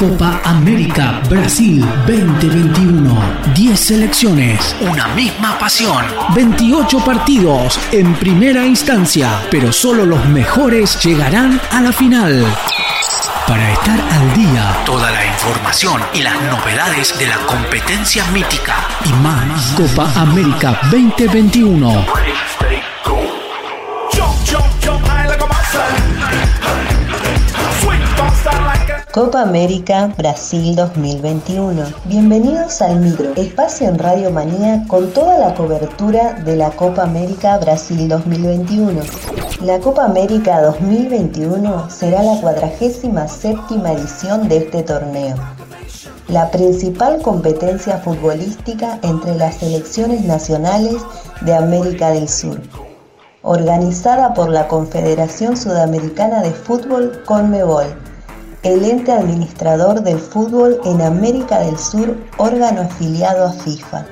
Copa América Brasil 2021. 10 selecciones, una misma pasión. 28 partidos en primera instancia, pero solo los mejores llegarán a la final. Para estar al día, toda la información y las novedades de la competencia mítica y más. Copa América 2021. Copa América Brasil 2021. Bienvenidos al micro, espacio en Radio Manía con toda la cobertura de la Copa América Brasil 2021. La Copa América 2021 será la cuadragésima séptima edición de este torneo, la principal competencia futbolística entre las selecciones nacionales de América del Sur, organizada por la Confederación Sudamericana de Fútbol CONMEBOL el ente administrador del fútbol en América del Sur, órgano afiliado a FIFA.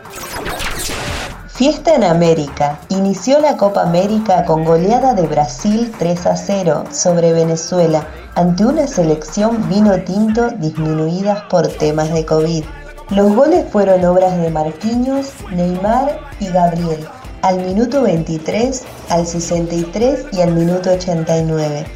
Fiesta en América. Inició la Copa América con goleada de Brasil 3 a 0 sobre Venezuela ante una selección vino tinto disminuidas por temas de COVID. Los goles fueron obras de Marquinhos, Neymar y Gabriel al minuto 23, al 63 y al minuto 89.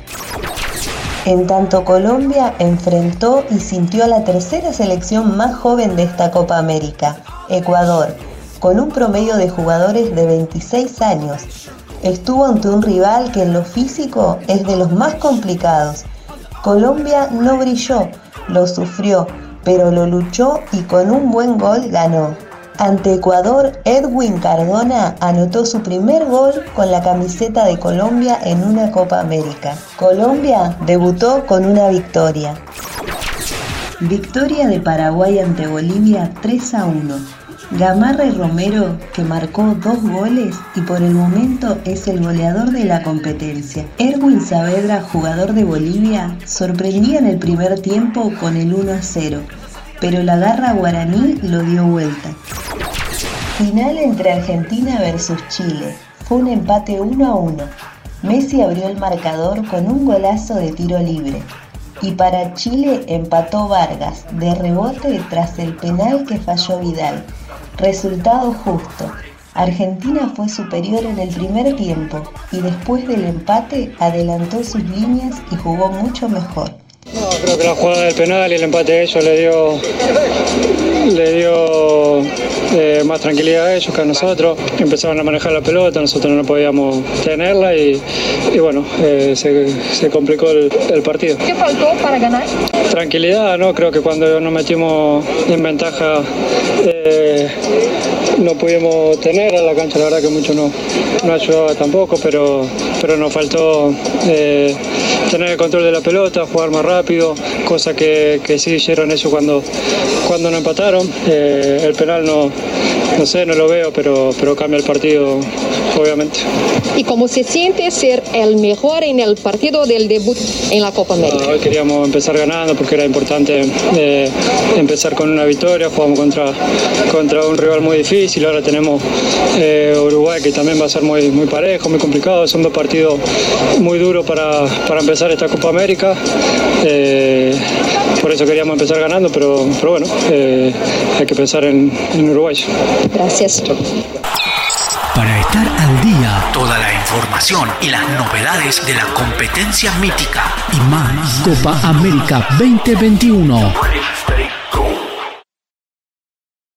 En tanto Colombia enfrentó y sintió a la tercera selección más joven de esta Copa América, Ecuador, con un promedio de jugadores de 26 años. Estuvo ante un rival que en lo físico es de los más complicados. Colombia no brilló, lo sufrió, pero lo luchó y con un buen gol ganó. Ante Ecuador, Edwin Cardona anotó su primer gol con la camiseta de Colombia en una Copa América. Colombia debutó con una victoria. Victoria de Paraguay ante Bolivia 3 a 1. Gamarra y Romero, que marcó dos goles y por el momento es el goleador de la competencia. Erwin Saavedra, jugador de Bolivia, sorprendía en el primer tiempo con el 1 a 0 pero la garra guaraní lo dio vuelta. Final entre Argentina versus Chile. Fue un empate 1 a 1. Messi abrió el marcador con un golazo de tiro libre. Y para Chile empató Vargas de rebote tras el penal que falló Vidal. Resultado justo. Argentina fue superior en el primer tiempo y después del empate adelantó sus líneas y jugó mucho mejor. No, creo que la jugada del penal y el empate de ellos le dio, tranquilidad a ellos que a nosotros. Empezaron a manejar la pelota, nosotros no podíamos tenerla y, bueno, eh, se, complicó el, partido. ¿Qué faltó para ganar? Tranquilidad, ¿no? Creo que cuando nos metimos en ventaja eh, no pudimos tener a la cancha, la verdad que mucho no, no ayudaba tampoco, pero, pero nos faltó tener el control de la pelota, jugar más rápido, cosa que, que sí hicieron eso cuando, cuando no empataron. Eh, el penal no, no sé, no lo veo, pero, pero cambia el partido, obviamente. ¿Y cómo se siente ser el mejor en el partido del debut en la Copa América? hoy queríamos empezar ganando porque era importante eh, empezar con una victoria. Jugamos contra, contra un rival muy difícil, ahora tenemos eh, Uruguay que también va a ser muy, muy parejo, muy complicado. Son dos partidos muy duros para, para empezar esta Copa América. Eh, por eso queríamos empezar ganando, pero, pero bueno, hay que pensar en, en Uruguay. Gracias. Para estar al día, toda la información y las novedades de la competencia mítica y más. Copa América 2021.